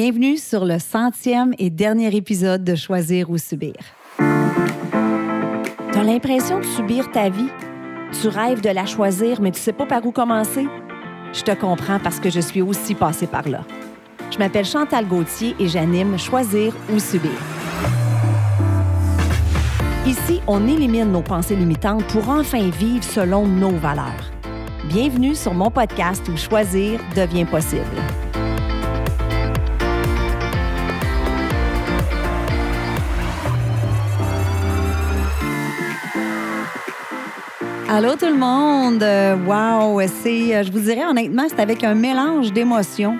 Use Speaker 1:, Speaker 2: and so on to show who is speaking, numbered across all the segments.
Speaker 1: Bienvenue sur le centième et dernier épisode de Choisir ou Subir. T'as l'impression de subir ta vie? Tu rêves de la choisir, mais tu sais pas par où commencer? Je te comprends parce que je suis aussi passée par là. Je m'appelle Chantal Gauthier et j'anime Choisir ou Subir. Ici, on élimine nos pensées limitantes pour enfin vivre selon nos valeurs. Bienvenue sur mon podcast où choisir devient possible. Allô tout le monde! Wow! C'est, euh, je vous dirais honnêtement, c'est avec un mélange d'émotions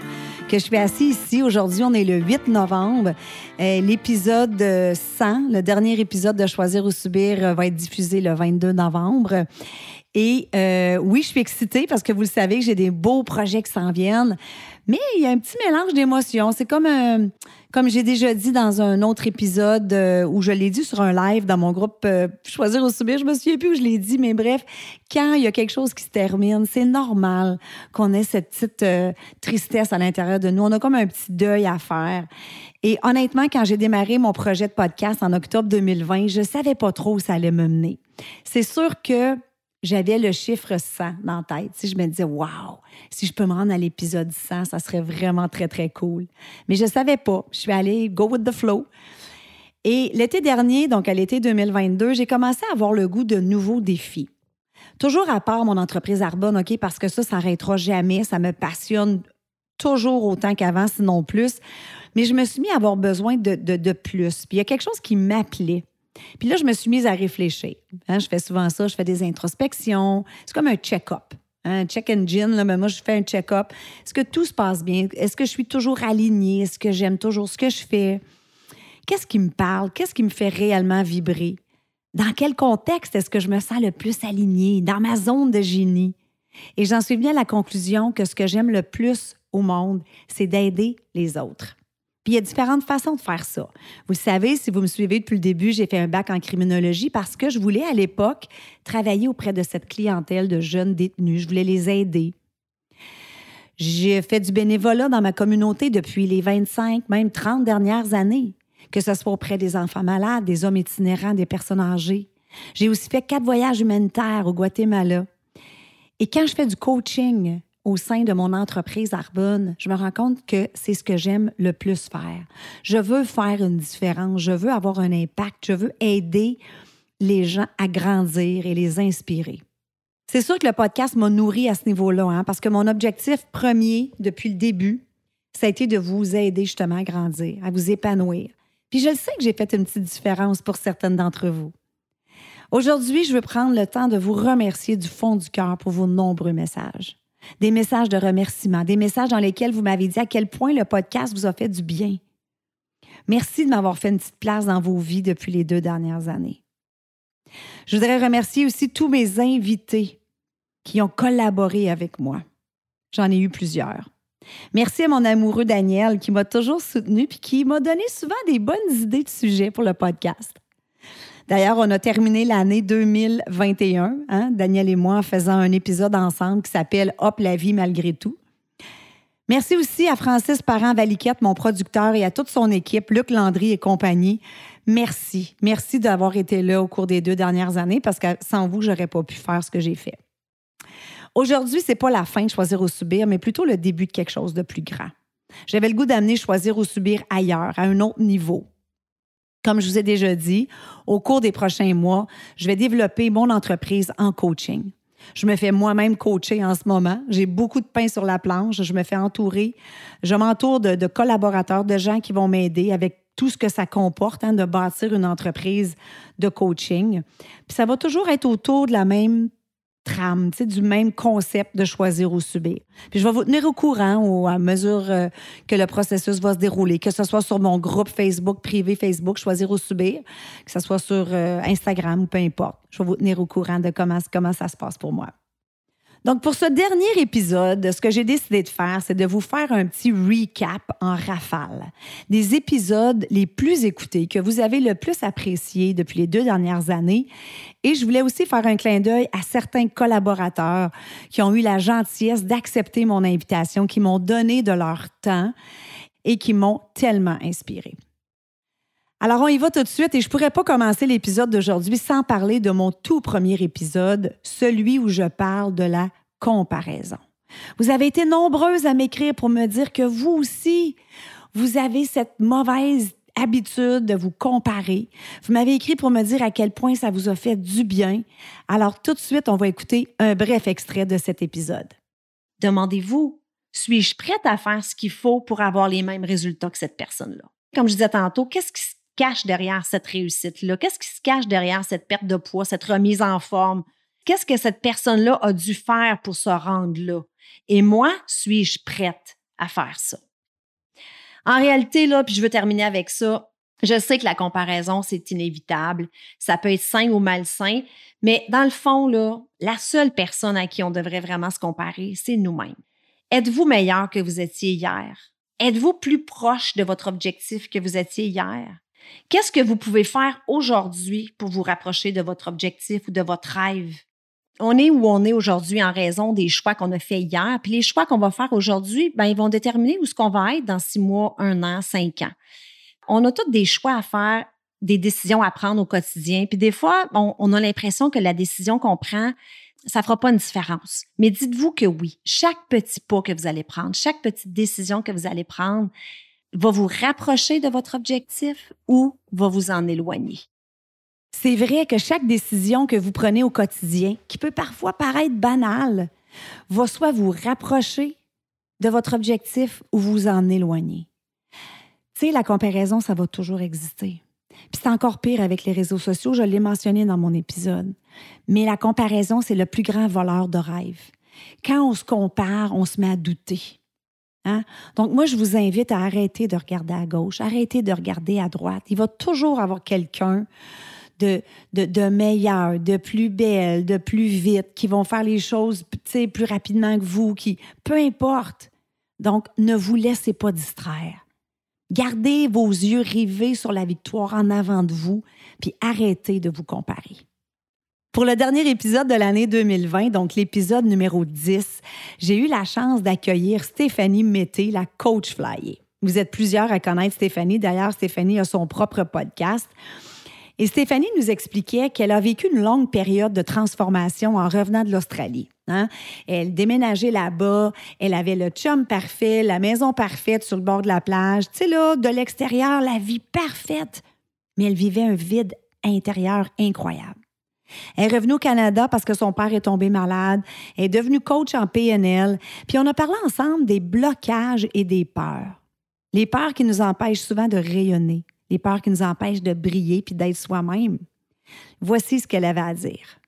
Speaker 1: que je suis assis ici. Aujourd'hui, on est le 8 novembre. Euh, l'épisode 100, le dernier épisode de Choisir ou Subir, euh, va être diffusé le 22 novembre. Et oui, je suis excitée parce que vous le savez, j'ai des beaux projets qui s'en viennent. Mais il y a un petit mélange d'émotions. C'est comme, euh, comme j'ai déjà dit dans un autre épisode euh, où je l'ai dit sur un live dans mon groupe euh, Choisir ou Subir. Je me souviens plus où je l'ai dit, mais bref, quand il y a quelque chose qui se termine, c'est normal qu'on ait cette petite tristesse à l'intérieur de nous. On a comme un petit deuil à faire. Et honnêtement, quand j'ai démarré mon projet de podcast en octobre 2020, je savais pas trop où ça allait me mener. C'est sûr que j'avais le chiffre 100 dans la tête. Si je me disais, waouh, si je peux me rendre à l'épisode 100, ça serait vraiment très, très cool. Mais je ne savais pas. Je suis allée go with the flow. Et l'été dernier, donc à l'été 2022, j'ai commencé à avoir le goût de nouveaux défis. Toujours à part mon entreprise Arbonne, OK, parce que ça, ça n'arrêtera jamais. Ça me passionne toujours autant qu'avant, sinon plus. Mais je me suis mis à avoir besoin de, de, de plus. Puis il y a quelque chose qui m'appelait. Puis là, je me suis mise à réfléchir. Hein, je fais souvent ça, je fais des introspections. C'est comme un check-up. Un check engine, là, mais moi, je fais un check-up. Est-ce que tout se passe bien? Est-ce que je suis toujours alignée? Est-ce que j'aime toujours ce que je fais? Qu'est-ce qui me parle? Qu'est-ce qui me fait réellement vibrer? Dans quel contexte est-ce que je me sens le plus alignée? Dans ma zone de génie? Et j'en suis bien à la conclusion que ce que j'aime le plus au monde, c'est d'aider les autres il y a différentes façons de faire ça. Vous savez, si vous me suivez depuis le début, j'ai fait un bac en criminologie parce que je voulais à l'époque travailler auprès de cette clientèle de jeunes détenus. Je voulais les aider. J'ai fait du bénévolat dans ma communauté depuis les 25, même 30 dernières années, que ce soit auprès des enfants malades, des hommes itinérants, des personnes âgées. J'ai aussi fait quatre voyages humanitaires au Guatemala. Et quand je fais du coaching, au sein de mon entreprise Arbonne, je me rends compte que c'est ce que j'aime le plus faire. Je veux faire une différence, je veux avoir un impact, je veux aider les gens à grandir et les inspirer. C'est sûr que le podcast m'a nourri à ce niveau-là, hein, parce que mon objectif premier depuis le début, ça a été de vous aider justement à grandir, à vous épanouir. Puis je le sais que j'ai fait une petite différence pour certaines d'entre vous. Aujourd'hui, je veux prendre le temps de vous remercier du fond du cœur pour vos nombreux messages des messages de remerciement, des messages dans lesquels vous m'avez dit à quel point le podcast vous a fait du bien. Merci de m'avoir fait une petite place dans vos vies depuis les deux dernières années. Je voudrais remercier aussi tous mes invités qui ont collaboré avec moi. J'en ai eu plusieurs. Merci à mon amoureux Daniel qui m'a toujours soutenu et qui m'a donné souvent des bonnes idées de sujets pour le podcast. D'ailleurs, on a terminé l'année 2021, hein, Daniel et moi, en faisant un épisode ensemble qui s'appelle Hop la vie malgré tout. Merci aussi à Francis Parent-Valiquette, mon producteur, et à toute son équipe, Luc Landry et compagnie. Merci. Merci d'avoir été là au cours des deux dernières années parce que sans vous, j'aurais pas pu faire ce que j'ai fait. Aujourd'hui, c'est pas la fin de choisir ou subir, mais plutôt le début de quelque chose de plus grand. J'avais le goût d'amener choisir ou subir ailleurs, à un autre niveau. Comme je vous ai déjà dit, au cours des prochains mois, je vais développer mon entreprise en coaching. Je me fais moi-même coacher en ce moment. J'ai beaucoup de pain sur la planche. Je me fais entourer. Je m'entoure de, collaborateurs, de gens qui vont m'aider avec tout ce que ça comporte hein, de bâtir une entreprise de coaching. Puis ça va toujours être autour de la même du même concept de choisir ou subir. Puis je vais vous tenir au courant au, à mesure euh, que le processus va se dérouler, que ce soit sur mon groupe Facebook privé Facebook Choisir ou subir, que ce soit sur euh, Instagram ou peu importe. Je vais vous tenir au courant de comment ça se passe pour moi. Donc, pour ce dernier épisode, ce que j'ai décidé de faire, c'est de vous faire un petit recap en rafale des épisodes les plus écoutés que vous avez le plus appréciés depuis les deux dernières années. Et je voulais aussi faire un clin d'œil à certains collaborateurs qui ont eu la gentillesse d'accepter mon invitation, qui m'ont donné de leur temps et qui m'ont tellement inspiré. Alors, on y va tout de suite et je pourrais pas commencer l'épisode d'aujourd'hui sans parler de mon tout premier épisode, celui où je parle de la comparaison. Vous avez été nombreuses à m'écrire pour me dire que vous aussi, vous avez cette mauvaise habitude de vous comparer. Vous m'avez écrit pour me dire à quel point ça vous a fait du bien. Alors tout de suite, on va écouter un bref extrait de cet épisode.
Speaker 2: Demandez-vous, suis-je prête à faire ce qu'il faut pour avoir les mêmes résultats que cette personne-là? Comme je disais tantôt, qu'est-ce qui cache derrière cette réussite-là? Qu'est-ce qui se cache derrière cette perte de poids, cette remise en forme? Qu'est-ce que cette personne-là a dû faire pour se rendre là? Et moi, suis-je prête à faire ça? En réalité, là, puis je veux terminer avec ça, je sais que la comparaison, c'est inévitable. Ça peut être sain ou malsain, mais dans le fond, là, la seule personne à qui on devrait vraiment se comparer, c'est nous-mêmes. Êtes-vous meilleur que vous étiez hier? Êtes-vous plus proche de votre objectif que vous étiez hier? Qu'est-ce que vous pouvez faire aujourd'hui pour vous rapprocher de votre objectif ou de votre rêve? on est où on est aujourd'hui en raison des choix qu'on a fait hier. Puis les choix qu'on va faire aujourd'hui, ben, ils vont déterminer où ce qu'on va être dans six mois, un an, cinq ans. On a tous des choix à faire, des décisions à prendre au quotidien. Puis des fois, on, a l'impression que la décision qu'on prend, ça fera pas une différence. Mais dites-vous que oui, chaque petit pas que vous allez prendre, chaque petite décision que vous allez prendre va vous rapprocher de votre objectif ou va vous en éloigner?
Speaker 1: C'est vrai que chaque décision que vous prenez au quotidien, qui peut parfois paraître banale, va soit vous rapprocher de votre objectif ou vous en éloigner. Tu sais, la comparaison, ça va toujours exister. Puis c'est encore pire avec les réseaux sociaux, je l'ai mentionné dans mon épisode. Mais la comparaison, c'est le plus grand voleur de rêves. Quand on se compare, on se met à douter. Hein? Donc, moi, je vous invite à arrêter de regarder à gauche, arrêter de regarder à droite. Il va toujours avoir quelqu'un de, de, de plus belles, de plus vite, qui vont faire les choses plus rapidement que vous, qui peu importe. Donc, ne vous laissez pas distraire. Gardez vos yeux rivés sur la victoire en avant de vous, puis arrêtez de vous comparer. Pour le dernier épisode de l'année 2020, donc l'épisode numéro 10, j'ai eu la chance d'accueillir Stéphanie Mété, la coach flyer. Vous êtes plusieurs à connaître Stéphanie. D'ailleurs, Stéphanie a son propre podcast. Et Stéphanie nous expliquait qu'elle a vécu une longue période de transformation en revenant de l'Australie. Hein. Elle déménageait là-bas, elle avait le chum parfait, la maison parfaite sur le bord de la plage. Tu sais, là, de l'extérieur, la vie parfaite. Mais elle vivait un vide intérieur incroyable. Elle est revenue au Canada parce que son père est tombé malade. Elle est devenue coach en PNL. Puis on a parlé ensemble des blocages et des peurs. Les peurs qui nous empêchent souvent de rayonner les peurs qui nous empêchent de briller puis d'être soi-même. Voici ce qu'elle avait à dire.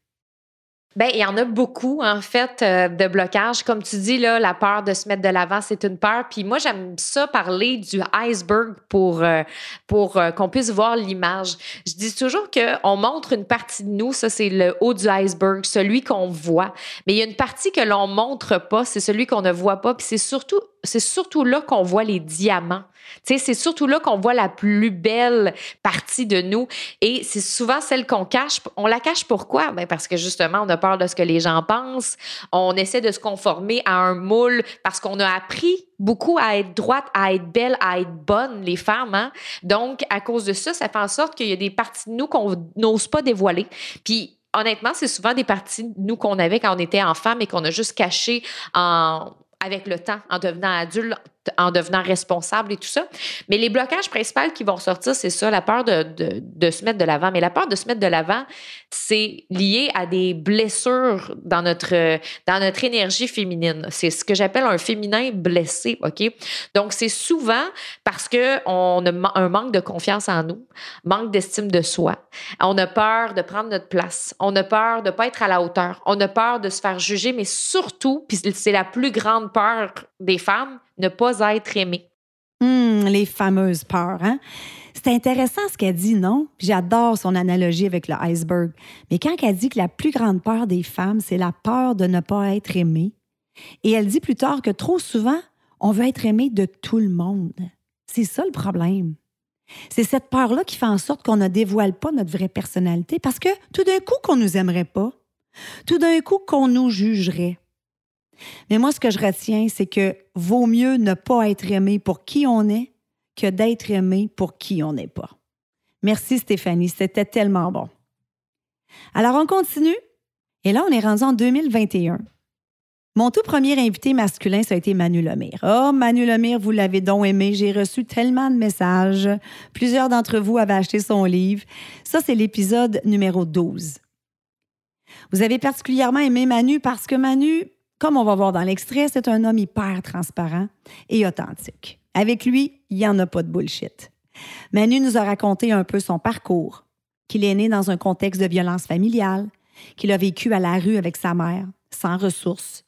Speaker 3: Ben, il y en a beaucoup, en fait, euh, de blocages. Comme tu dis, là, la peur de se mettre de l'avant, c'est une peur. Puis moi, j'aime ça parler du iceberg pour, euh, pour euh, qu'on puisse voir l'image. Je dis toujours qu'on montre une partie de nous, ça, c'est le haut du iceberg, celui qu'on voit. Mais il y a une partie que l'on montre pas, c'est celui qu'on ne voit pas. Puis c'est surtout, c'est surtout là qu'on voit les diamants c'est surtout là qu'on voit la plus belle partie de nous et c'est souvent celle qu'on cache. On la cache pourquoi? Ben parce que justement, on a peur de ce que les gens pensent. On essaie de se conformer à un moule parce qu'on a appris beaucoup à être droite, à être belle, à être bonne, les femmes. Hein? Donc, à cause de ça, ça fait en sorte qu'il y a des parties de nous qu'on n'ose pas dévoiler. Puis, honnêtement, c'est souvent des parties de nous qu'on avait quand on était enfant, mais qu'on a juste cachées en avec le temps, en devenant adulte, en devenant responsable et tout ça. Mais les blocages principaux qui vont sortir, c'est ça, la peur de, de, se mettre de l'avant. Mais la peur de se mettre de l'avant, c'est lié à des blessures dans notre, dans notre énergie féminine. C'est ce que j'appelle un féminin blessé, OK? Donc, c'est souvent parce qu'on a un manque de confiance en nous, manque d'estime de soi. On a peur de prendre notre place. On a peur de ne pas être à la hauteur. On a peur de se faire juger, mais surtout, puis c'est la plus grande peur des femmes, ne pas être aimée.
Speaker 1: Hum, les fameuses peurs, hein? C'est intéressant ce qu'elle dit, non? J'adore son analogie avec le iceberg. Mais quand elle dit que la plus grande peur des femmes, c'est la peur de ne pas être aimée, et elle dit plus tard que trop souvent, on veut être aimé de tout le monde. C'est ça le problème. C'est cette peur-là qui fait en sorte qu'on ne dévoile pas notre vraie personnalité parce que tout d'un coup qu'on nous aimerait pas, tout d'un coup qu'on nous jugerait. Mais moi, ce que je retiens, c'est que vaut mieux ne pas être aimé pour qui on est que d'être aimé pour qui on n'est pas. Merci Stéphanie, c'était tellement bon. Alors on continue. Et là, on est rendu en 2021. Mon tout premier invité masculin, ça a été Manu Lemire. Oh, Manu Lemire, vous l'avez donc aimé. J'ai reçu tellement de messages. Plusieurs d'entre vous avaient acheté son livre. Ça, c'est l'épisode numéro 12. Vous avez particulièrement aimé Manu parce que Manu, comme on va voir dans l'extrait, c'est un homme hyper transparent et authentique. Avec lui, il n'y en a pas de bullshit. Manu nous a raconté un peu son parcours, qu'il est né dans un contexte de violence familiale, qu'il a vécu à la rue avec sa mère, sans ressources,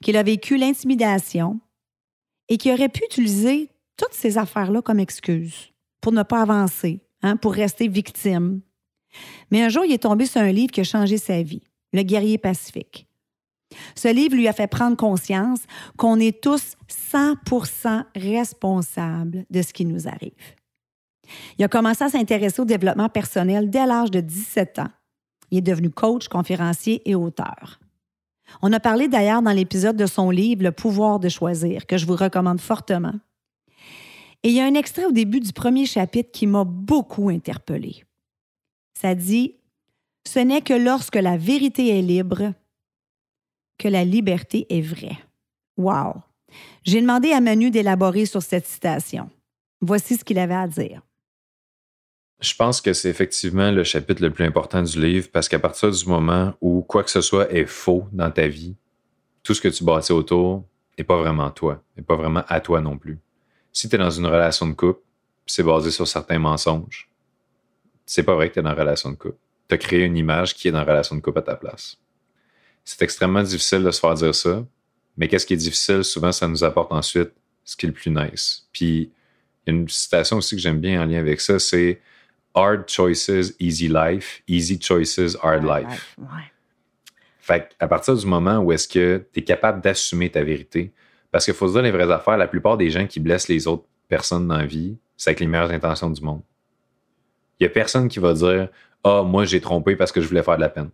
Speaker 1: qu'il a vécu l'intimidation et qu'il aurait pu utiliser toutes ces affaires-là comme excuse pour ne pas avancer, hein, pour rester victime. Mais un jour, il est tombé sur un livre qui a changé sa vie, Le guerrier pacifique. Ce livre lui a fait prendre conscience qu'on est tous 100% responsables de ce qui nous arrive. Il a commencé à s'intéresser au développement personnel dès l'âge de 17 ans. Il est devenu coach, conférencier et auteur. On a parlé d'ailleurs dans l'épisode de son livre Le pouvoir de choisir, que je vous recommande fortement. Et il y a un extrait au début du premier chapitre qui m'a beaucoup interpellé. Ça dit Ce n'est que lorsque la vérité est libre que la liberté est vraie. Wow! J'ai demandé à Manu d'élaborer sur cette citation. Voici ce qu'il avait à dire.
Speaker 4: Je pense que c'est effectivement le chapitre le plus important du livre parce qu'à partir du moment où quoi que ce soit est faux dans ta vie, tout ce que tu bâtis autour n'est pas vraiment toi, n'est pas vraiment à toi non plus. Si tu es dans une relation de couple, c'est basé sur certains mensonges, c'est pas vrai que tu es dans une relation de couple. Tu as créé une image qui est dans une relation de couple à ta place. C'est extrêmement difficile de se faire dire ça, mais qu'est-ce qui est difficile, souvent, ça nous apporte ensuite ce qui est le plus nice. Puis, il y a une citation aussi que j'aime bien en lien avec ça, c'est Hard choices, easy life. Easy choices, hard life. Fait à partir du moment où est-ce que tu es capable d'assumer ta vérité, parce qu'il faut se dire les vraies affaires, la plupart des gens qui blessent les autres personnes dans la vie, c'est avec les meilleures intentions du monde. Il n'y a personne qui va dire Ah, moi, j'ai trompé parce que je voulais faire de la peine.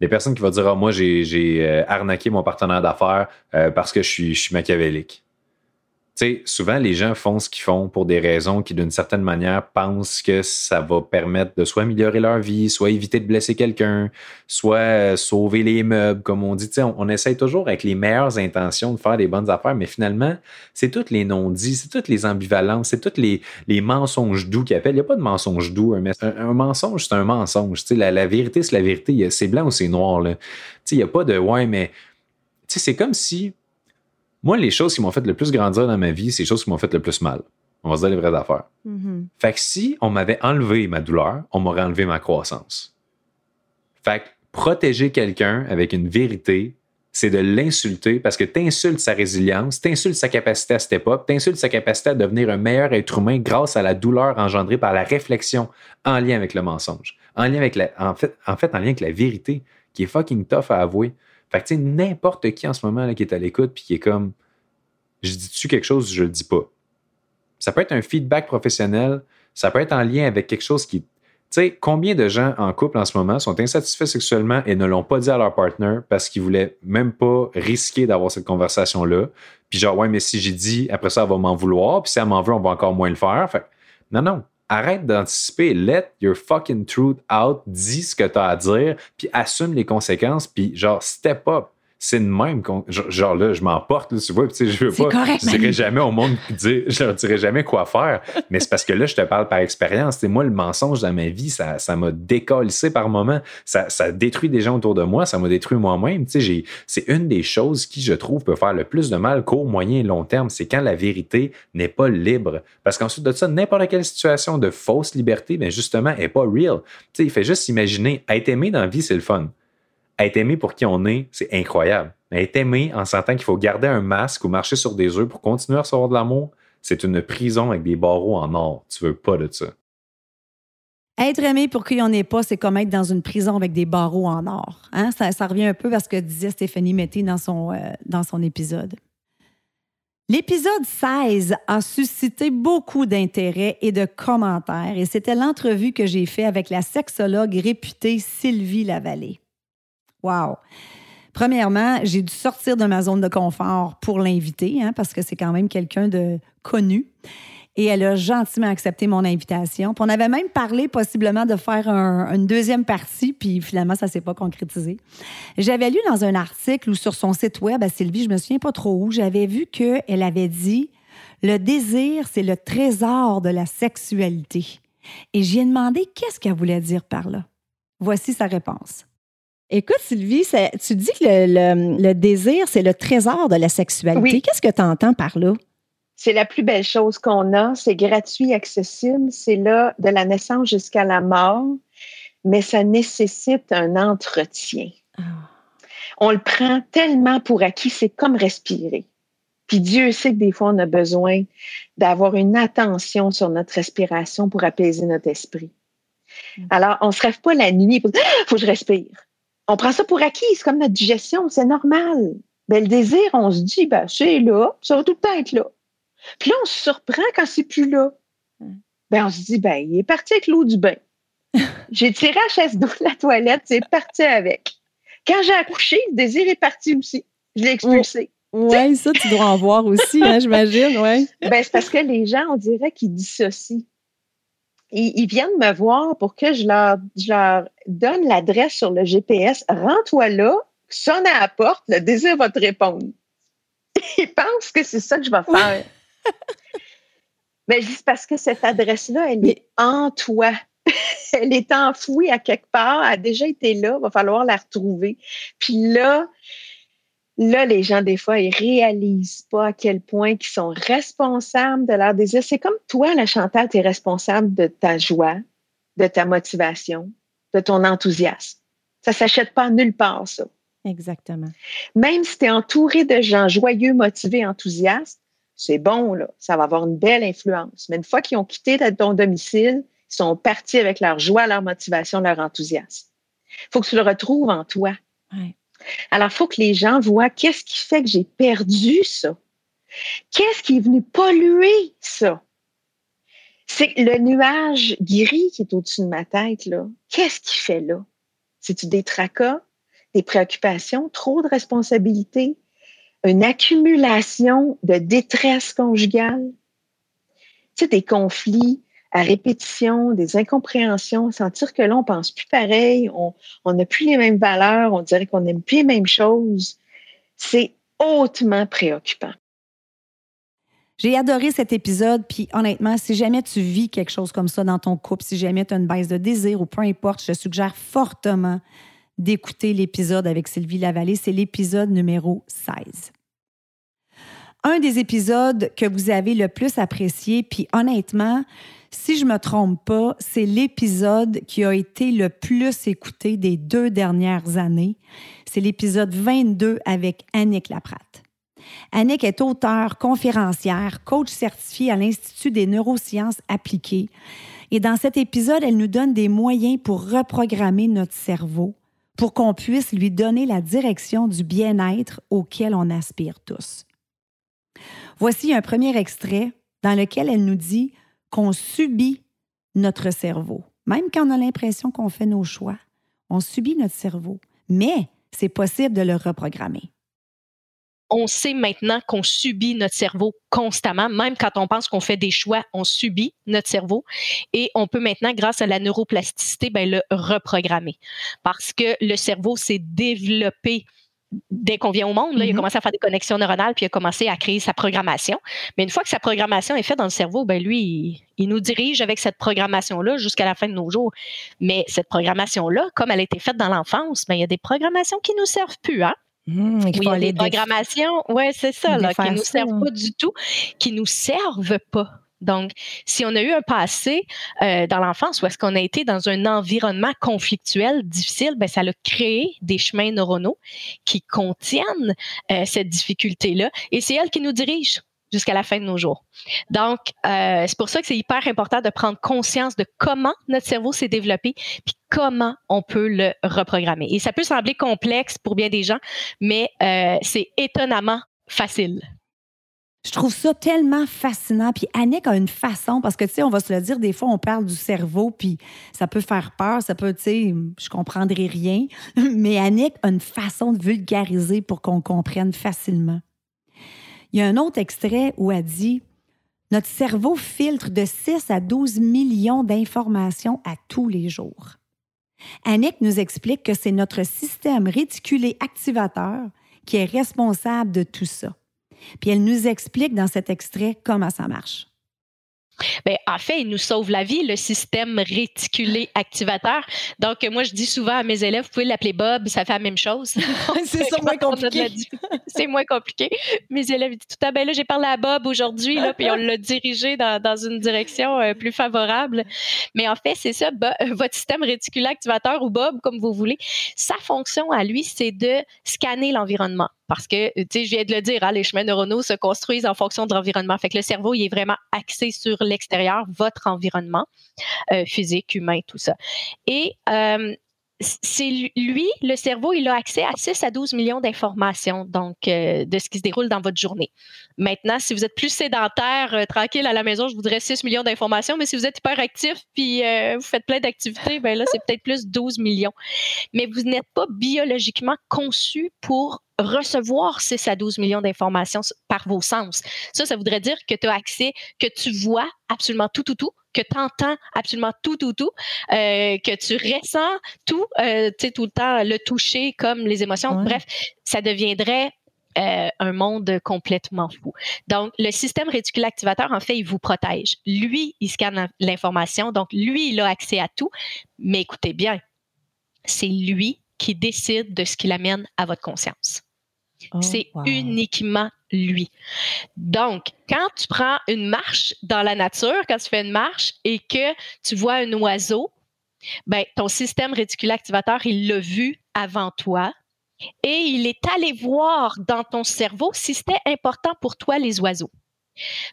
Speaker 4: Il y a personne qui va dire Ah, moi, j'ai euh, arnaqué mon partenaire d'affaires euh, parce que je suis machiavélique souvent, les gens font ce qu'ils font pour des raisons qui, d'une certaine manière, pensent que ça va permettre de soit améliorer leur vie, soit éviter de blesser quelqu'un, soit euh, sauver les meubles, comme on dit. On, essaie toujours avec les meilleures intentions de faire des bonnes affaires, mais finalement, c'est toutes les non-dits, c'est toutes les ambivalences, c'est tous les, mensonges doux qu'ils appellent. Il n'y a pas de mensonge doux. Un, un, mensonge, c'est un mensonge. La, la vérité, c'est la vérité. C'est blanc ou c'est noir. Il n'y a pas de ouais, mais c'est comme si moi, les choses qui m'ont fait le plus grandir dans ma vie, c'est les choses qui m'ont fait le plus mal. On va se dire les vraies affaires. Mm-hmm. Fait que si on m'avait enlevé ma douleur, on m'aurait enlevé ma croissance. Fait que protéger quelqu'un avec une vérité, c'est de l'insulter parce que tu insultes sa résilience, tu insultes sa capacité à step up, tu insultes sa capacité à devenir un meilleur être humain grâce à la douleur engendrée par la réflexion en lien avec le mensonge, en lien avec la, en fait, en fait, en lien avec la vérité qui est fucking tough à avouer. Fait que, tu sais, n'importe qui en ce moment là, qui est à l'écoute puis qui est comme, je dis-tu quelque chose, je le dis pas? Ça peut être un feedback professionnel, ça peut être en lien avec quelque chose qui. Tu sais, combien de gens en couple en ce moment sont insatisfaits sexuellement et ne l'ont pas dit à leur partenaire parce qu'ils voulaient même pas risquer d'avoir cette conversation-là? Puis genre, ouais, mais si j'ai dit, après ça, elle va m'en vouloir. Puis si elle m'en veut, on va encore moins le faire. Fait non, non. Arrête d'anticiper. Let your fucking truth out. Dis ce que tu à dire. Puis assume les conséquences. Puis genre, step up c'est de même genre là je m'emporte tu vois tu sais je veux pas je dirais jamais au monde je leur dirais jamais quoi faire. Mais c'est parce que là je te parle par expérience. C'est moi le mensonge dans ma vie ça ça m'a décollissé par moment. Ça, ça détruit des gens autour de moi ça m'a détruit moi-même. Tu sais c'est une des choses qui je trouve peut faire le plus de mal court moyen et long terme c'est quand la vérité n'est pas libre. Parce qu'ensuite de ça n'importe quelle situation de fausse liberté ben justement est pas real. Tu sais il fait juste imaginer être aimé dans la vie c'est le fun être aimé pour qui on est, c'est incroyable. Mais être aimé en sentant qu'il faut garder un masque ou marcher sur des œufs pour continuer à recevoir de l'amour, c'est une prison avec des barreaux en or. Tu veux pas de ça.
Speaker 1: Être aimé pour qui on n'est pas, c'est comme être dans une prison avec des barreaux en or. Hein? Ça, revient un peu à ce que disait Stéphanie Mété dans son, euh, dans son épisode. L'épisode 16 a suscité beaucoup d'intérêt et de commentaires et c'était l'entrevue que j'ai faite avec la sexologue réputée Sylvie Lavallée. Wow! Premièrement, j'ai dû sortir de ma zone de confort pour l'inviter, hein, parce que c'est quand même quelqu'un de connu. Et elle a gentiment accepté mon invitation. Puis on avait même parlé possiblement de faire une deuxième partie, puis finalement, ça ne s'est pas concrétisé. J'avais lu dans un article ou sur son site web à Sylvie, je me souviens pas trop où, j'avais vu qu'elle avait dit Le désir, c'est le trésor de la sexualité. Et j'y ai demandé qu'est-ce qu'elle voulait dire par là? Voici sa réponse.
Speaker 2: Écoute, Sylvie, tu dis que le, désir, c'est le trésor de la sexualité. Qu'est-ce que tu entends par là?
Speaker 5: C'est la plus belle chose qu'on a. C'est gratuit, accessible. C'est là de la naissance jusqu'à la mort, mais ça nécessite un entretien. Ah. On le prend tellement pour acquis, c'est comme respirer. Puis Dieu sait que des fois, on a besoin d'avoir une attention sur notre respiration pour apaiser notre esprit. Mm. Alors, on ne se rêve pas la nuit pour ah, faut que je respire on prend ça pour acquis, c'est comme notre digestion, c'est normal. Ben, le désir, on se dit, ben, c'est là, ça va tout le temps être là. Puis là, on se surprend quand c'est plus là. Ben, on se dit, ben, il est parti avec l'eau du bain. j'ai tiré la chaise d'eau de la toilette, c'est parti avec. Quand j'ai accouché, le désir est parti aussi. Je l'ai expulsé.
Speaker 2: Oui, ça, tu dois en voir aussi, hein, j'imagine, ouais.
Speaker 5: Ben, c'est parce que les gens, on dirait qu'ils dissocient ils, viennent me voir pour que je leur, leur donne l'adresse sur le GPS. Rends-toi là, sonne à la porte, le désir va te répondre. Ils pensent que c'est ça que je vais faire. Mais juste parce que cette adresse-là, elle est en toi. elle est enfouie à quelque part, elle a déjà été là, il va falloir la retrouver. Puis là, Là, les gens, des fois, ils réalisent pas à quel point ils sont responsables de leur désir. C'est comme toi, la Chantal, tu es responsable de ta joie, de ta motivation, de ton enthousiasme. Ça s'achète pas nulle part, ça.
Speaker 2: Exactement.
Speaker 5: Même si tu es entouré de gens joyeux, motivés, enthousiastes, c'est bon, là. Ça va avoir une belle influence. Mais une fois qu'ils ont quitté ton domicile, ils sont partis avec leur joie, leur motivation, leur enthousiasme. Il faut que tu le retrouves en toi.
Speaker 2: Ouais.
Speaker 5: Alors, il faut que les gens voient qu'est-ce qui fait que j'ai perdu ça. Qu'est-ce qui est venu polluer ça? C'est le nuage gris qui est au-dessus de ma tête, là. Qu'est-ce qui fait là? C'est-tu des tracas, des préoccupations, trop de responsabilités, une accumulation de détresse conjugale? Tu sais, des conflits à répétition, des incompréhensions, sentir que là, on pense plus pareil, on n'a plus les mêmes valeurs, on dirait qu'on n'aime plus les mêmes choses. C'est hautement préoccupant.
Speaker 1: J'ai adoré cet épisode, puis honnêtement, si jamais tu vis quelque chose comme ça dans ton couple, si jamais tu as une baisse de désir ou peu importe, je suggère fortement d'écouter l'épisode avec Sylvie Lavallée. C'est l'épisode numéro 16 un des épisodes que vous avez le plus apprécié, puis honnêtement, si je me trompe pas, c'est l'épisode qui a été le plus écouté des deux dernières années. C'est l'épisode 22 avec Annick Laprate. Annick est auteure, conférencière, coach certifiée à l'Institut des neurosciences appliquées. Et dans cet épisode, elle nous donne des moyens pour reprogrammer notre cerveau pour qu'on puisse lui donner la direction du bien-être auquel on aspire tous. Voici un premier extrait dans lequel elle nous dit qu'on subit notre cerveau. Même quand on a l'impression qu'on fait nos choix, on subit notre cerveau. Mais c'est possible de le reprogrammer
Speaker 6: on sait maintenant qu'on subit notre cerveau constamment. Même quand on pense qu'on fait des choix, on subit notre cerveau. Et on peut maintenant, grâce à la neuroplasticité, ben, le reprogrammer. Parce que le cerveau s'est développé dès qu'on vient au monde, là, il a mm-hmm. commencé à faire des connexions neuronales, puis il a commencé à créer sa programmation. Mais une fois que sa programmation est faite dans le cerveau, ben lui, il, nous dirige avec cette programmation-là jusqu'à la fin de nos jours. Mais cette programmation-là, comme elle a été faite dans l'enfance, ben, il y a des programmations qui ne nous servent plus. Hein? Mmh, oui, il y a des programmations, ouais, c'est ça, là, qui ne nous servent pas du tout, qui ne nous servent pas donc, si on a eu un passé euh, dans l'enfance où est-ce qu'on a été dans un environnement conflictuel, difficile, ben ça a créé des chemins neuronaux qui contiennent euh, cette difficulté-là et c'est elle qui nous dirige jusqu'à la fin de nos jours. Donc, euh, c'est pour ça que c'est hyper important de prendre conscience de comment notre cerveau s'est développé, puis comment on peut le reprogrammer. Et ça peut sembler complexe pour bien des gens, mais c'est étonnamment facile.
Speaker 1: Je trouve ça tellement fascinant. Puis Annick a une façon, parce que, tu sais, on va se le dire, des fois, on parle du cerveau, puis ça peut faire peur, ça peut, tu sais, je comprendrai rien. Mais Annick a une façon de vulgariser pour qu'on comprenne facilement. Il y a un autre extrait où elle dit Notre cerveau filtre de 6 à 12 millions d'informations à tous les jours. Annick nous explique que c'est notre système réticulé activateur qui est responsable de tout ça. Puis elle nous explique dans cet extrait comment ça marche.
Speaker 6: Bien, en fait, il nous sauve la vie, le système réticulé activateur. Donc, moi, je dis souvent à mes élèves, vous pouvez l'appeler Bob, ça fait la même chose.
Speaker 1: c'est ça moins compliqué.
Speaker 6: c'est moins compliqué. Mes élèves disent tout à ben là, j'ai parlé à Bob aujourd'hui, puis on l'a dirigé dans, dans, une direction euh, plus favorable. Mais en fait, c'est ça, votre système réticulé activateur ou Bob, comme vous voulez, sa fonction à lui, c'est de scanner l'environnement. Parce que, tu sais, je viens de le dire, hein, les chemins neuronaux se construisent en fonction de l'environnement. Fait que le cerveau, il est vraiment axé sur l'extérieur, votre environnement euh, physique, humain, tout ça. Et euh, c'est lui, le cerveau, il a accès à 6 à 12 millions d'informations, donc euh, de ce qui se déroule dans votre journée. Maintenant, si vous êtes plus sédentaire, tranquille à la maison, je voudrais 6 millions d'informations, mais si vous êtes hyper actif puis vous faites plein d'activités, ben là, c'est peut-être plus 12 millions. Mais vous n'êtes pas biologiquement conçu pour recevoir 6 à 12 millions d'informations par vos sens. Ça, ça voudrait dire que tu as accès, que tu vois absolument tout, tout, tout, que tu entends absolument tout, tout, tout, euh, que tu ressens tout, euh, tu sais, tout le temps, le toucher comme les émotions. Bref, ça deviendrait euh, un monde complètement fou. Donc, le système réticule activateur, en fait, il vous protège. Lui, il scanne l'information, donc lui, il a accès à tout. Mais écoutez bien, c'est lui qui décide de ce qui l'amène à votre conscience. Oh, c'est uniquement lui. Donc, quand tu prends une marche dans la nature, quand tu fais une marche et que tu vois un oiseau, ben, ton système réticulé activateur, il l'a vu avant toi et il est allé voir dans ton cerveau si c'était important pour toi les oiseaux.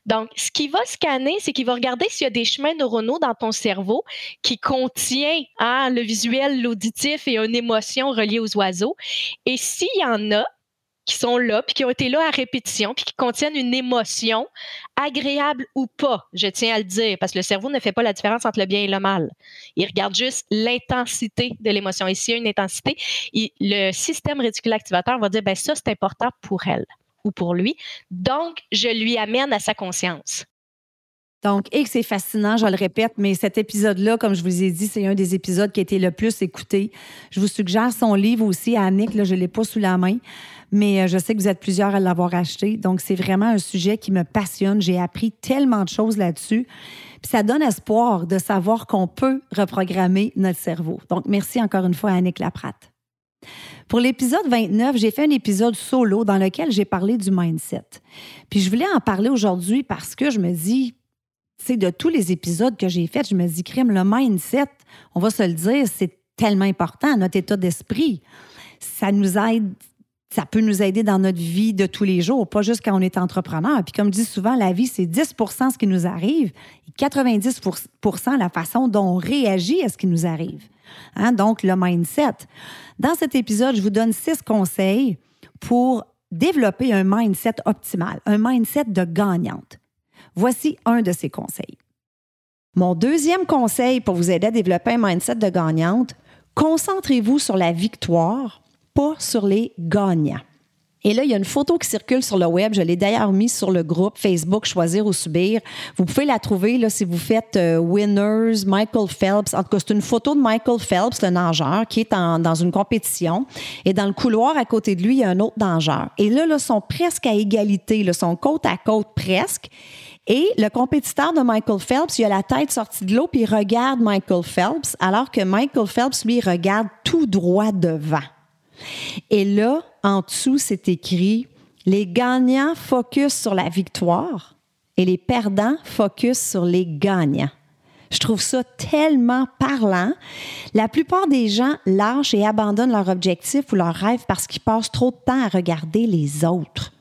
Speaker 6: Donc, ce qu'il va scanner, c'est qu'il va regarder s'il y a des chemins neuronaux dans ton cerveau qui contient hein, le visuel, l'auditif et une émotion reliée aux oiseaux. Et s'il y en a, qui sont là, puis qui ont été là à répétition, puis qui contiennent une émotion, agréable ou pas, je tiens à le dire, parce que le cerveau ne fait pas la différence entre le bien et le mal. Il regarde juste l'intensité de l'émotion. Et s'il y a une intensité, le système réticule activateur va dire, ben ça, c'est important pour elle ou pour lui. Donc, je lui amène à sa conscience.
Speaker 1: Donc, et c'est fascinant, je le répète, mais cet épisode-là, comme je vous ai dit, c'est un des épisodes qui a été le plus écouté. Je vous suggère son livre aussi à Annick, là, je ne l'ai pas sous la main, mais euh, je sais que vous êtes plusieurs à l'avoir acheté. Donc, c'est vraiment un sujet qui me passionne. J'ai appris tellement de choses là-dessus. Puis ça donne espoir de savoir qu'on peut reprogrammer notre cerveau. Donc, merci encore une fois à Annick Laprate. Pour l'épisode 29, j'ai fait un épisode solo dans lequel j'ai parlé du mindset. Puis je voulais en parler aujourd'hui parce que je me dis, c'est de tous les épisodes que j'ai faits, je me dis, crime, le mindset, on va se le dire, c'est tellement important, notre état d'esprit. Ça nous aide, ça peut nous aider dans notre vie de tous les jours, pas juste quand on est entrepreneur. Puis comme je dis souvent, la vie, c'est 10% ce qui nous arrive et 90% la façon dont on réagit à ce qui nous arrive. Hein? Donc, le mindset. Dans cet épisode, je vous donne six conseils pour développer un mindset optimal, un mindset de gagnante. Voici un de ces conseils. Mon deuxième conseil pour vous aider à développer un mindset de gagnante, concentrez-vous sur la victoire, pas sur les gagnants. Et là, il y a une photo qui circule sur le web. Je l'ai d'ailleurs mise sur le groupe Facebook Choisir ou Subir. Vous pouvez la trouver là, si vous faites euh, Winners, Michael Phelps. En tout cas, c'est une photo de Michael Phelps, le nageur, qui est dans une compétition. Et dans le couloir à côté de lui, il y a un autre nageur. Et là, là, sont presque à égalité. Ils sont côte à côte presque. Et le compétiteur de Michael Phelps, il a la tête sortie de l'eau, puis il regarde Michael Phelps, alors que Michael Phelps, lui, regarde tout droit devant. Et là, en dessous, c'est écrit Les gagnants focus sur la victoire et les perdants focus sur les gagnants. Je trouve ça tellement parlant. La plupart des gens lâchent et abandonnent leur objectif ou leur rêve parce qu'ils passent trop de temps à regarder les autres.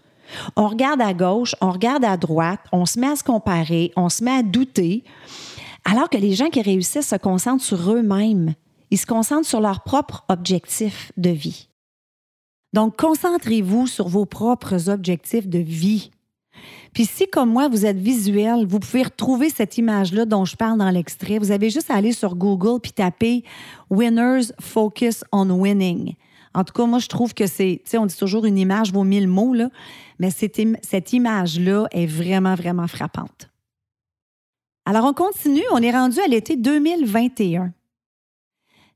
Speaker 1: On regarde à gauche, on regarde à droite, on se met à se comparer, on se met à douter, alors que les gens qui réussissent se concentrent sur eux-mêmes. Ils se concentrent sur leur propre objectif de vie. Donc, concentrez-vous sur vos propres objectifs de vie. Puis si, comme moi, vous êtes visuel, vous pouvez retrouver cette image-là dont je parle dans l'extrait. Vous avez juste à aller sur Google puis taper Winners Focus on Winning. En tout cas, moi, je trouve que c'est, tu sais, on dit toujours une image vaut mille mots, là, mais cette, cette image-là est vraiment, vraiment frappante. Alors, on continue. On est rendu à l'été 2021.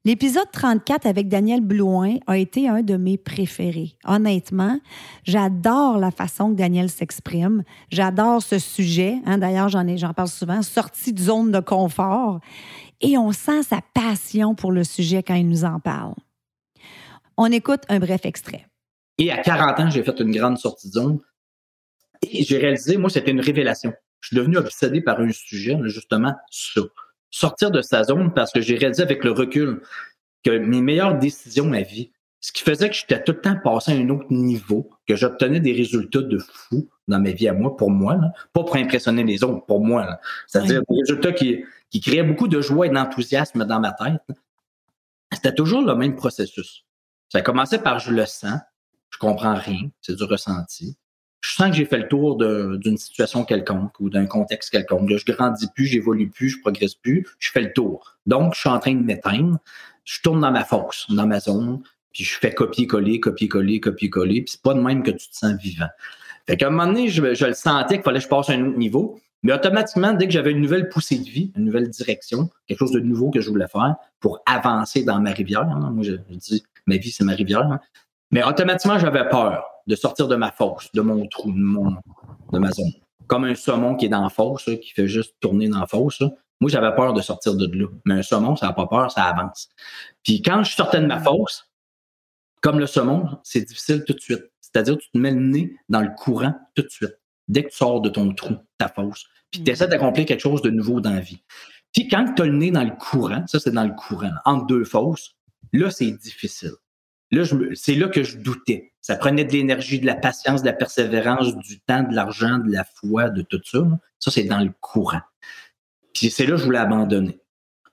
Speaker 1: L'épisode 34 avec Daniel Blouin a été un de mes préférés. Honnêtement, j'adore la façon que Daniel s'exprime. J'adore ce sujet. Hein. D'ailleurs, j'en, j'en parle souvent, sortie de zone de confort. Et on sent sa passion pour le sujet quand il nous en parle. On écoute un bref extrait.
Speaker 7: Et à 40 ans, j'ai fait une grande sortie de zone. Et j'ai réalisé, moi, c'était une révélation. Je suis devenu obsédé par un sujet, justement, ça sortir de sa zone parce que j'ai réalisé avec le recul que mes meilleures décisions ma vie, ce qui faisait que j'étais tout le temps passé à un autre niveau, que j'obtenais des résultats de fou dans ma vie à moi, pour moi, pas pour impressionner les autres, pour moi. C'est-à-dire des résultats qui, qui créaient beaucoup de joie et d'enthousiasme dans ma tête. C'était toujours le même processus. Ça a commencé par je le sens, je comprends rien, c'est du ressenti je sens que j'ai fait le tour d'une situation quelconque ou d'un contexte quelconque. Là, je grandis plus, j'évolue plus, je progresse plus, je fais le tour. Donc, je suis en train de m'éteindre. Je tourne dans ma fosse, dans ma zone, puis je fais copier-coller, copier-coller, copier-coller, puis c'est pas de même que tu te sens vivant. Fait qu'à un moment donné, je, le sentais qu'il fallait que je passe à un autre niveau. Mais automatiquement, dès que j'avais une nouvelle poussée de vie, une nouvelle direction, quelque chose de nouveau que je voulais faire pour avancer dans ma rivière, hein, moi je, dis ma vie c'est ma rivière, hein, mais automatiquement j'avais peur de sortir de ma fosse, de mon trou, de, mon, de ma zone. Comme un saumon qui est dans la fosse, qui fait juste tourner dans la fosse. Moi, j'avais peur de sortir de là. Mais un saumon, ça n'a pas peur, ça avance. Puis quand je sortais de ma fosse, comme le saumon, c'est difficile tout de suite. C'est-à-dire, tu te mets le nez dans le courant tout de suite. Dès que tu sors de ton trou, ta fosse. Puis tu essaies d'accomplir quelque chose de nouveau dans la vie. Puis quand tu as le nez dans le courant, ça c'est dans le courant, entre deux fosses, là c'est difficile. Là, c'est là que je doutais. Ça prenait de l'énergie, de la patience, de la persévérance, du temps, de l'argent, de la foi, de tout ça. Ça, c'est dans le courant. Puis c'est là que je voulais abandonner.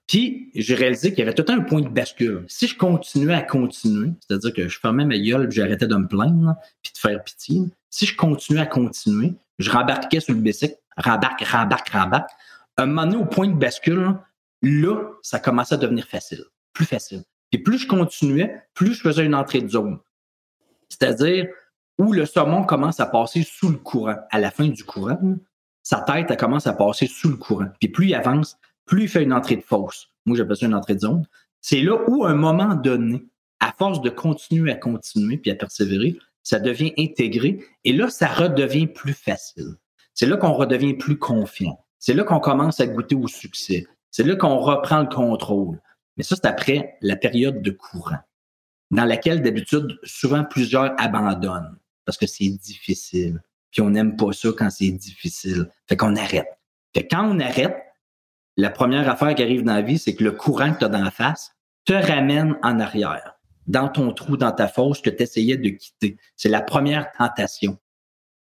Speaker 7: Puis j'ai réalisé qu'il y avait tout un point de bascule. Si je continuais à continuer, c'est-à-dire que je fermais ma gueule, j'arrêtais de me plaindre, puis de faire pitié. Si je continuais à continuer, je rembarquais sur le bicycle, rembarque, rembarque, rembarque. Un moment donné, au point de bascule, là, ça commençait à devenir facile, plus facile. Et plus je continuais, plus je faisais une entrée de zone. C'est-à-dire où le saumon commence à passer sous le courant. À la fin du courant, sa tête, commence à passer sous le courant. Puis plus il avance, plus il fait une entrée de fosse. Moi, j'appelle ça une entrée de zone. C'est là où, à un moment donné, à force de continuer à continuer puis à persévérer, ça devient intégré et là, ça redevient plus facile. C'est là qu'on redevient plus confiant. C'est là qu'on commence à goûter au succès. C'est là qu'on reprend le contrôle. Mais ça, c'est après la période de courant, dans laquelle d'habitude, souvent plusieurs abandonnent parce que c'est difficile. Puis on n'aime pas ça quand c'est difficile. Fait qu'on arrête. Fait que quand on arrête, la première affaire qui arrive dans la vie, c'est que le courant que tu as dans la face te ramène en arrière, dans ton trou, dans ta fosse que tu essayais de quitter. C'est la première tentation.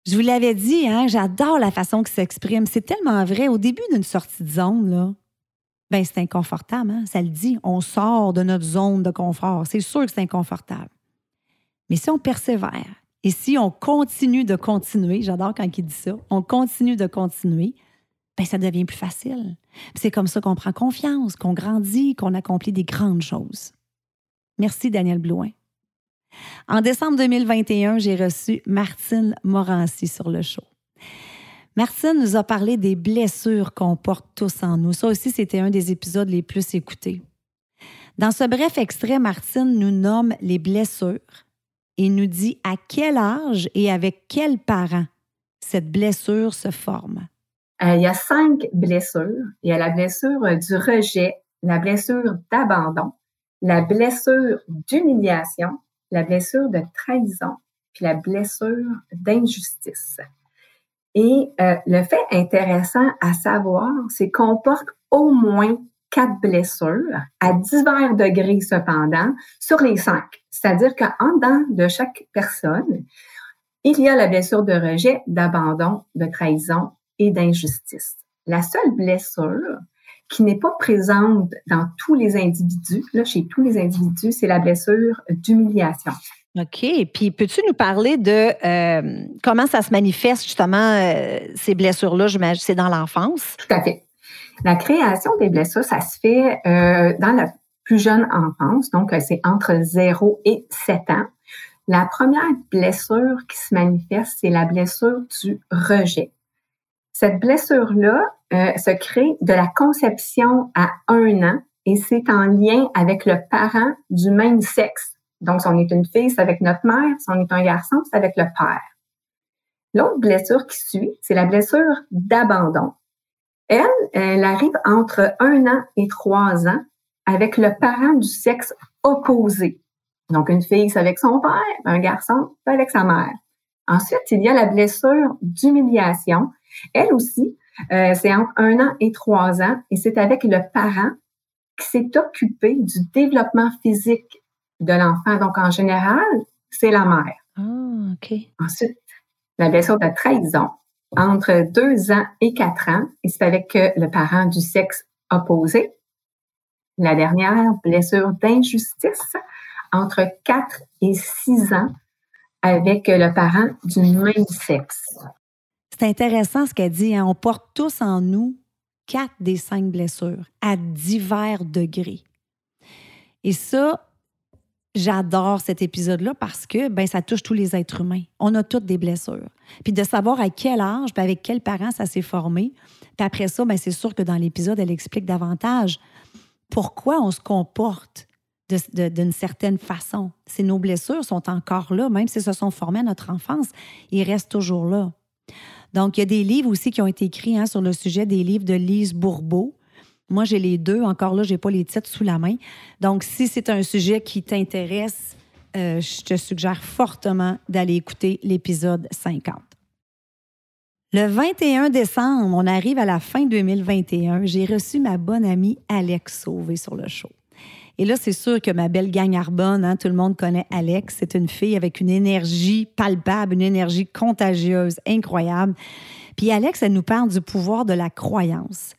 Speaker 1: Je vous l'avais dit, hein, j'adore la façon qu'il s'exprime. C'est tellement vrai. Au début d'une sortie de zone, là, ben c'est inconfortable, hein? ça le dit. On sort de notre zone de confort. C'est sûr que c'est inconfortable. Mais si on persévère et si on continue de continuer, j'adore quand il dit ça, on continue de continuer, ben ça devient plus facile. C'est comme ça qu'on prend confiance, qu'on grandit, qu'on accomplit des grandes choses. Merci, Daniel Blouin. En décembre 2021, j'ai reçu Martine Morancy sur le show. Martine nous a parlé des blessures qu'on porte tous en nous. Ça aussi, c'était un des épisodes les plus écoutés. Dans ce bref extrait, Martine nous nomme les blessures et nous dit à quel âge et avec quels parents cette blessure se forme.
Speaker 8: Euh, il y a cinq blessures. Il y a la blessure du rejet, la blessure d'abandon, la blessure d'humiliation, la blessure de trahison, puis la blessure d'injustice. Et euh, le fait intéressant à savoir, c'est qu'on porte au moins quatre blessures à divers degrés cependant sur les cinq. C'est-à-dire qu'en dedans de chaque personne, il y a la blessure de rejet, d'abandon, de trahison et d'injustice. La seule blessure qui n'est pas présente dans tous les individus, là, chez tous les individus, c'est la blessure d'humiliation.
Speaker 1: OK. Puis, peux-tu nous parler de euh, comment ça se manifeste, justement, euh, ces blessures-là? J'imagine c'est dans l'enfance.
Speaker 8: Tout à fait. La création des blessures, ça se fait euh, dans la plus jeune enfance, donc c'est entre 0 et 7 ans. La première blessure qui se manifeste, c'est la blessure du rejet. Cette blessure-là se crée de la conception à un an et c'est en lien avec le parent du même sexe. Donc, si on est une fille, c'est avec notre mère. Si on est un garçon, c'est avec le père. L'autre blessure qui suit, c'est la blessure d'abandon. Elle, elle arrive entre un an et trois ans avec le parent du sexe opposé. Donc, une fille, avec son père, un garçon, avec sa mère. Ensuite, il y a la blessure d'humiliation. Elle aussi, euh, c'est entre un an et trois ans et c'est avec le parent qui s'est occupé du développement physique de l'enfant. Donc, en général, c'est la mère.
Speaker 1: Ah, OK.
Speaker 8: Ensuite, la blessure de trahison entre deux ans et quatre ans, et c'est avec le parent du sexe opposé. La dernière, blessure d'injustice entre quatre et six ans avec le parent du même sexe.
Speaker 1: C'est intéressant ce qu'elle dit. Hein. On porte tous en nous quatre des cinq blessures à divers degrés. Et ça, j'adore cet épisode-là parce que ben, ça touche tous les êtres humains. On a toutes des blessures. Puis de savoir à quel âge, puis avec quels parents ça s'est formé. Puis après ça, ben, c'est sûr que dans l'épisode, elle explique davantage pourquoi on se comporte d'une certaine façon. Si nos blessures sont encore là, même si se sont formées à notre enfance, ils restent toujours là. Donc, il y a des livres aussi qui ont été écrits hein, sur le sujet, des livres de Lise Bourbeau, moi, j'ai les deux. Encore là, je n'ai pas les titres sous la main. Donc, si c'est un sujet qui t'intéresse, euh, je te suggère fortement d'aller écouter l'épisode 50. Le 21 décembre, on arrive à la fin 2021. J'ai reçu ma bonne amie Alex Sauvé sur le show. Et là, c'est sûr que ma belle gang Arbonne, hein, tout le monde connaît Alex. C'est une fille avec une énergie palpable, une énergie contagieuse, incroyable. Puis Alex, elle nous parle du pouvoir de la croyance.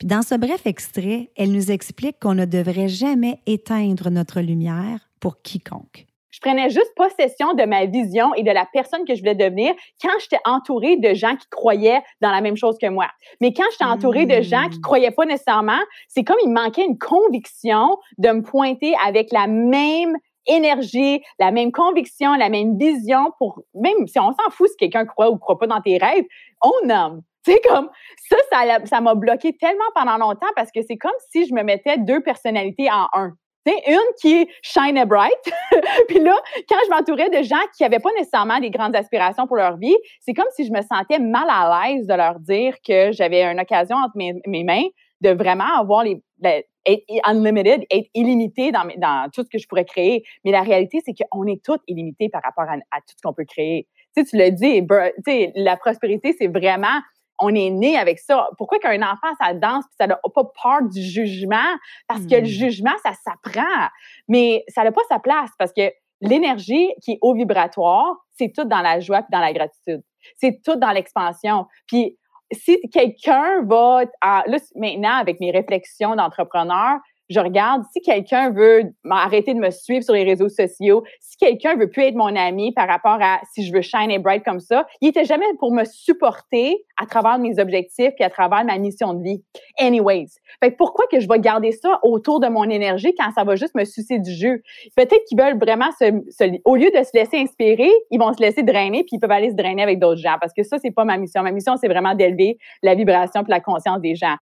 Speaker 1: Puis dans ce bref extrait, elle nous explique qu'on ne devrait jamais éteindre notre lumière pour quiconque.
Speaker 9: Je prenais juste possession de ma vision et de la personne que je voulais devenir quand j'étais entourée de gens qui croyaient dans la même chose que moi. Mais quand j'étais entourée de gens qui hmm. croyaient pas nécessairement, c'est comme il manquait une conviction de me pointer avec la même énergie, la même conviction, la même vision pour même si on s'en fout si quelqu'un croit ou croit pas dans tes rêves, on nomme. C'est comme ça, ça m'a bloqué tellement pendant longtemps parce que c'est comme si je me mettais deux personnalités en un. C'est une qui shine bright. puis là, quand je m'entourais de gens qui n'avaient pas nécessairement des grandes aspirations pour leur vie, c'est comme si je me sentais mal à l'aise de leur dire que j'avais une occasion entre mes, mains de vraiment avoir les, être unlimited, être illimité dans, tout ce que je pourrais créer. Mais la réalité, c'est qu'on est tous illimités par rapport à, tout ce qu'on peut créer. Tu sais, tu tu sais, la prospérité, c'est vraiment on est né avec ça. Pourquoi qu'un enfant, ça danse puis ça n'a pas peur du jugement? Parce que le hmm. jugement, ça s'apprend. Mais ça n'a pas sa place parce que l'énergie qui est au vibratoire, c'est tout dans la joie et dans la gratitude. C'est tout dans l'expansion. Puis si quelqu'un va, là, maintenant, avec mes réflexions d'entrepreneur, je regarde si quelqu'un veut m'arrêter de me suivre sur les réseaux sociaux, si quelqu'un veut plus être mon ami par rapport à si je veux shine et bright comme ça, il était jamais pour me supporter à travers mes objectifs et à travers ma mission de vie. Anyways. Fait pourquoi que je vais garder ça autour de mon énergie quand ça va juste me sucer du jeu? Peut-être qu'ils veulent vraiment se, au lieu de se laisser inspirer, ils vont se laisser drainer puis ils peuvent aller se drainer avec d'autres gens parce que ça, c'est pas ma mission. Ma mission, c'est vraiment d'élever la vibration et la conscience des gens.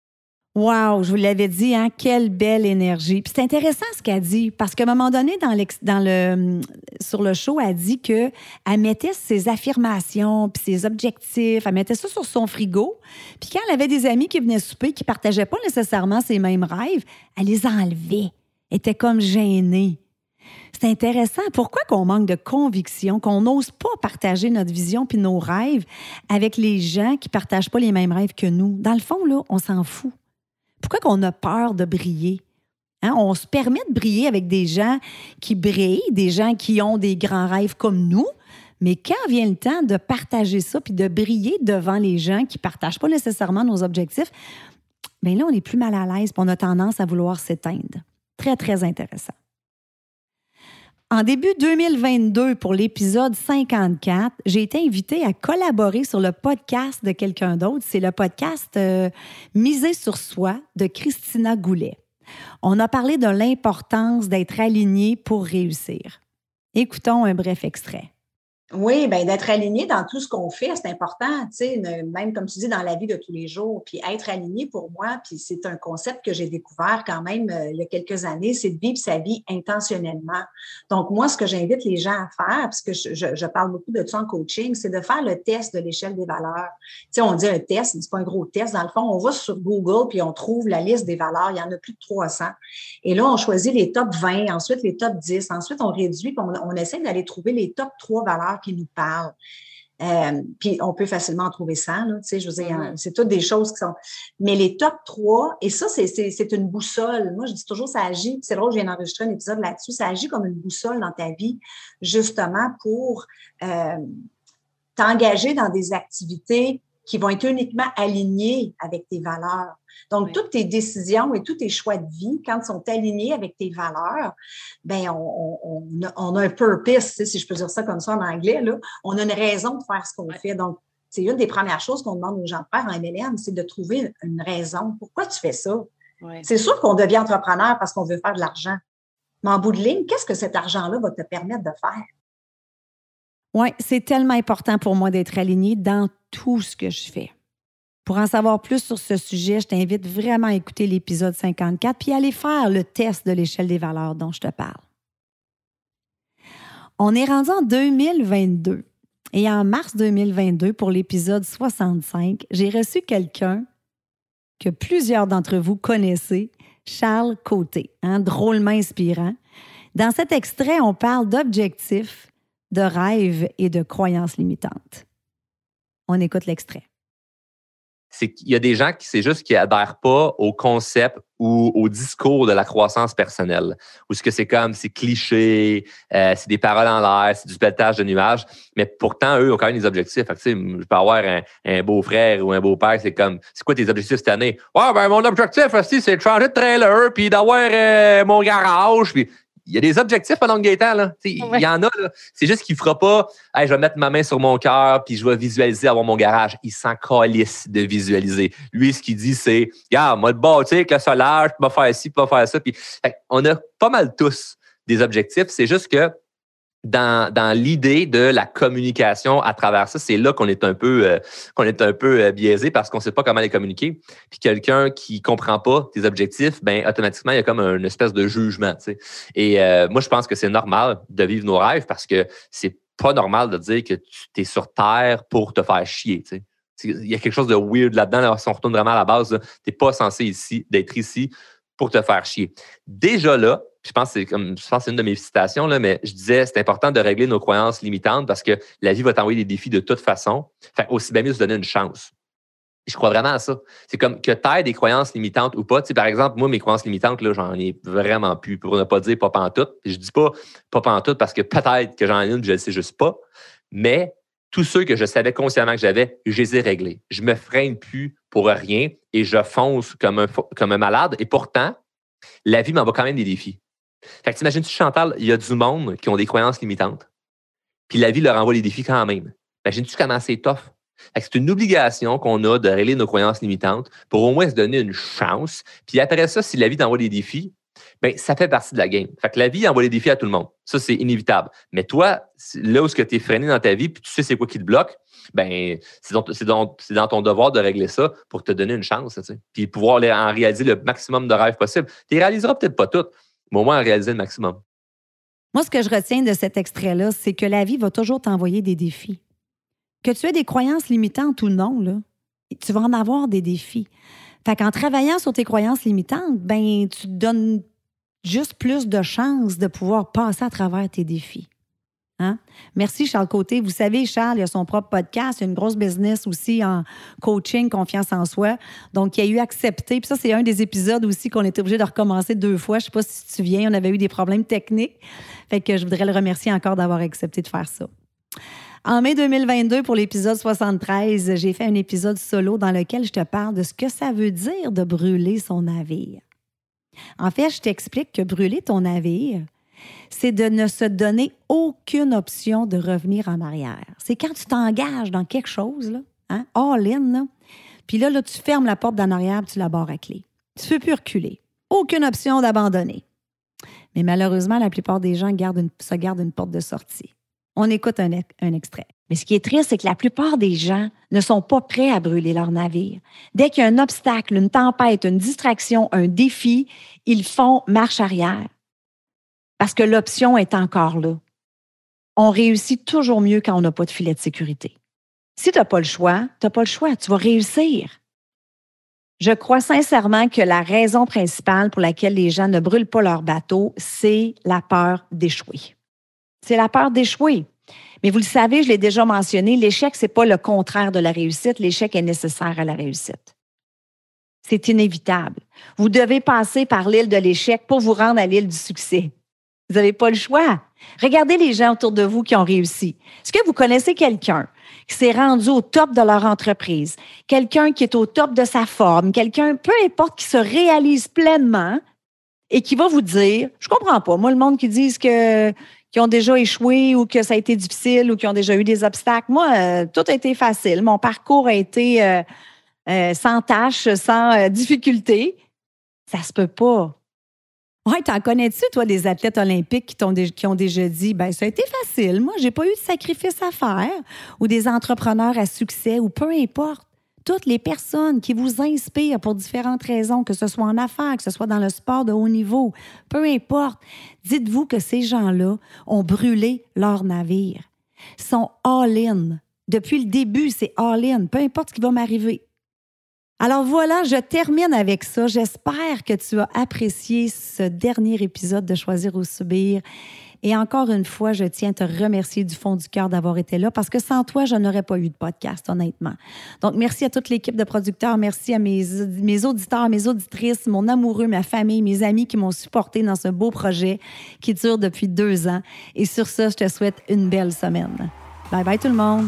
Speaker 1: Wow, je vous l'avais dit, hein, quelle belle énergie. Puis c'est intéressant ce qu'elle dit, parce qu'à un moment donné, sur le show, elle dit qu'elle mettait ses affirmations, puis ses objectifs, elle mettait ça sur son frigo. Puis quand elle avait des amis qui venaient souper, qui partageaient pas nécessairement ses mêmes rêves, elle les enlevait. Elle était comme gênée. C'est intéressant. Pourquoi qu'on manque de conviction, qu'on n'ose pas partager notre vision puis nos rêves avec les gens qui partagent pas les mêmes rêves que nous? Dans le fond, là, on s'en fout. Pourquoi qu'on a peur de briller? Hein? On se permet de briller avec des gens qui brillent, des gens qui ont des grands rêves comme nous, mais quand vient le temps de partager ça puis de briller devant les gens qui ne partagent pas nécessairement nos objectifs, bien là, on est plus mal à l'aise on a tendance à vouloir s'éteindre. Très, très intéressant. En début 2022, pour l'épisode 54, j'ai été invitée à collaborer sur le podcast de quelqu'un d'autre. C'est le podcast euh, Miser sur soi de Christina Goulet. On a parlé de l'importance d'être aligné pour réussir. Écoutons un bref extrait.
Speaker 2: Oui, ben d'être aligné dans tout ce qu'on fait, c'est important, tu sais, même comme tu dis, dans la vie de tous les jours. Puis être aligné pour moi, puis c'est un concept que j'ai découvert quand même euh, il y a quelques années, c'est de vivre sa vie intentionnellement. Donc, moi, ce que j'invite les gens à faire, parce que je, parle beaucoup de ça en coaching, c'est de faire le test de l'échelle des valeurs. Tu sais, on dit un test, c'est pas un gros test. Dans le fond, on va sur Google, puis on trouve la liste des valeurs. Il y en a plus de 300. Et là, on choisit les top 20, ensuite les top 10. Ensuite, on réduit, puis on, on essaie d'aller trouver les top 3 valeurs qui nous parlent. Euh, puis on peut facilement en trouver ça, tu sais, je mm-hmm. c'est toutes des choses qui sont. Mais les top 3, et ça, c'est une boussole. Moi, je dis toujours, ça agit, c'est drôle, je viens d'enregistrer un épisode là-dessus, ça agit comme une boussole dans ta vie, justement pour euh, t'engager dans des activités qui vont être uniquement alignées avec tes valeurs. Donc, toutes tes décisions et tous tes choix de vie, quand ils sont alignés avec tes valeurs, ben on, on, a un purpose, si je peux dire ça comme ça en anglais, là. on a une raison de faire ce qu'on fait. Donc, c'est une des premières choses qu'on demande aux gens de faire en MLM, c'est de trouver une raison. Pourquoi tu fais ça? C'est sûr qu'on devient entrepreneur parce qu'on veut faire de l'argent. Mais en bout de ligne, qu'est-ce que cet argent-là va te permettre de faire?
Speaker 1: Oui, c'est tellement important pour moi d'être aligné dans tout ce que je fais. Pour en savoir plus sur ce sujet, je t'invite vraiment à écouter l'épisode 54 puis aller faire le test de l'échelle des valeurs dont je te parle. On est rendu en 2022 et en mars 2022, pour l'épisode 65, j'ai reçu quelqu'un que plusieurs d'entre vous connaissez, Charles Côté, hein, drôlement inspirant. Dans cet extrait, on parle d'objectifs, de rêves et de croyances limitantes. On écoute l'extrait
Speaker 10: c'est qu'il y a des gens qui, c'est juste qui adhèrent pas au concept ou au discours de la croissance personnelle. Ou ce que c'est comme, c'est cliché, euh, c'est des paroles en l'air, c'est du pelletage de nuages. Mais pourtant, eux ont quand même des objectifs. Fait que, je peux avoir un, beau-frère ou un beau-père, c'est comme, c'est quoi tes objectifs cette année? Ouais, ben, mon objectif aussi, c'est de changer de trailer, puis d'avoir euh, mon garage. Il y a des objectifs pendant Gaétan, là. Il y en a, là. C'est juste qu'il ne fera pas hey, je vais mettre ma main sur mon cœur puis je vais visualiser avoir mon garage. Il s'en calisse de visualiser. Lui, ce qu'il dit, c'est Regarde, moi, le bâtir avec le solaire, je peux faire ci, je peux faire ça. Puis, on a pas mal tous des objectifs. C'est juste que dans, dans l'idée de la communication à travers ça, c'est là qu'on est un peu euh, qu'on est un peu euh, biaisé parce qu'on ne sait pas comment les communiquer. Puis quelqu'un qui comprend pas tes objectifs, ben automatiquement il y a comme une espèce de jugement. Et euh, moi je pense que c'est normal de vivre nos rêves parce que c'est pas normal de dire que tu es sur terre pour te faire chier. Il y a quelque chose de weird là-dedans. si on retourne vraiment à la base, tu n'es pas censé ici d'être ici pour te faire chier. Déjà là, je pense que c'est comme je pense c'est une de mes citations, là, mais je disais c'est important de régler nos croyances limitantes parce que la vie va t'envoyer des défis de toute façon. Fait aussi bien mieux se donner une chance. je crois vraiment à ça. C'est comme que tu aies des croyances limitantes ou pas. Tu sais, par exemple, moi, mes croyances limitantes, là, j'en ai vraiment plus, pour ne pas dire pas pantoute. Je dis pas pas pantoute parce que peut-être que j'en ai une, je ne sais juste pas. Mais tous ceux que je savais consciemment que j'avais, je les ai réglés. Je me freine plus pour rien et je fonce comme un, malade. Et pourtant, la vie m'envoie quand même des défis. Fait que t'imagines-tu, Chantal, il y a du monde qui ont des croyances limitantes, puis la vie leur envoie les défis quand même. Imagines-tu comment c'est tough? c'est une obligation qu'on a de régler nos croyances limitantes pour au moins se donner une chance. Puis après ça, si la vie t'envoie des défis, ben, ça fait partie de la game. Fait que la vie envoie des défis à tout le monde. Ça, c'est inévitable. Mais toi, là où tu es freiné dans ta vie, puis tu sais c'est quoi qui te bloque, ben, c'est dans, dans, ton devoir de régler ça pour te donner une chance, puis pouvoir en réaliser le maximum de rêves possible. Tu ne réaliseras peut-être pas toutes, mais au moins réaliser le maximum.
Speaker 1: Moi, ce que je retiens de cet extrait-là, c'est que la vie va toujours t'envoyer des défis. Que tu aies des croyances limitantes ou non, là, tu vas en avoir des défis. Fait qu'en travaillant sur tes croyances limitantes, ben, tu te donnes juste plus de chances de pouvoir passer à travers tes défis. Hein? Merci, Charles Côté. Vous savez, Charles, il a son propre podcast, il a une grosse business aussi en coaching, confiance en soi. Donc, il a eu accepté. Puis ça, c'est un des épisodes aussi qu'on était obligé de recommencer deux fois. Je ne sais pas si tu te souviens, on avait eu des problèmes techniques. Fait que je voudrais le remercier encore d'avoir accepté de faire ça. En mai 2022, pour l'épisode 73, j'ai fait un épisode solo dans lequel je te parle de ce que ça veut dire de brûler son navire. En fait, je t'explique que brûler ton navire, c'est de ne se donner aucune option de revenir en arrière. C'est quand tu t'engages dans quelque chose, là, hein, all in, là, puis là, tu fermes la porte d'en arrière, tu la barres à clé. Tu ne peux plus reculer. Aucune option d'abandonner. Mais malheureusement, la plupart des gens gardent se gardent une porte de sortie. On écoute un extrait. Mais ce qui est triste, c'est que la plupart des gens ne sont pas prêts à brûler leur navire. Dès qu'il y a un obstacle, une tempête, une distraction, un défi, ils font marche arrière. Parce que l'option est encore là. On réussit toujours mieux quand on n'a pas de filet de sécurité. Si tu n'as pas le choix, tu n'as pas le choix, tu vas réussir. Je crois sincèrement que la raison principale pour laquelle les gens ne brûlent pas leur bateau, c'est la peur d'échouer. C'est la peur d'échouer. Mais vous le savez, je l'ai déjà mentionné, l'échec, ce n'est pas le contraire de la réussite. L'échec est nécessaire à la réussite. C'est inévitable. Vous devez passer par l'île de l'échec pour vous rendre à l'île du succès. Vous n'avez pas le choix. Regardez les gens autour de vous qui ont réussi. Est-ce que vous connaissez quelqu'un qui s'est rendu au top de leur entreprise, quelqu'un qui est au top de sa forme, quelqu'un, peu importe, qui se réalise pleinement et qui va vous dire, je comprends pas, moi, le monde qui dit que ont déjà échoué ou que ça a été difficile ou qui ont déjà eu des obstacles. Moi, euh, tout a été facile. Mon parcours a été euh, euh, sans tâche, sans difficulté. Ça se peut pas. Oui, t'en connais-tu, toi, des athlètes olympiques qui, ont, qui ont déjà dit, ben ça a été facile, moi, j'ai pas eu de sacrifice à faire, ou des entrepreneurs à succès, ou peu importe. Toutes les personnes qui vous inspirent pour différentes raisons, que ce soit en affaires, que ce soit dans le sport de haut niveau, peu importe, dites-vous que ces gens-là ont brûlé leur navire, sont all-in. Depuis le début, c'est all-in, peu importe ce qui va m'arriver. Alors voilà, je termine avec ça. J'espère que tu as apprécié ce dernier épisode de Choisir ou Subir. Et encore une fois, je tiens à te remercier du fond du cœur d'avoir été là parce que sans toi, je n'aurais pas eu de podcast, honnêtement. Donc, merci à toute l'équipe de producteurs. Merci à mes, auditeurs, mes auditrices, mon amoureux, ma famille, mes amis qui m'ont supporté dans ce beau projet qui dure depuis deux ans. Et sur ça, je te souhaite une belle semaine. Bye bye tout le monde.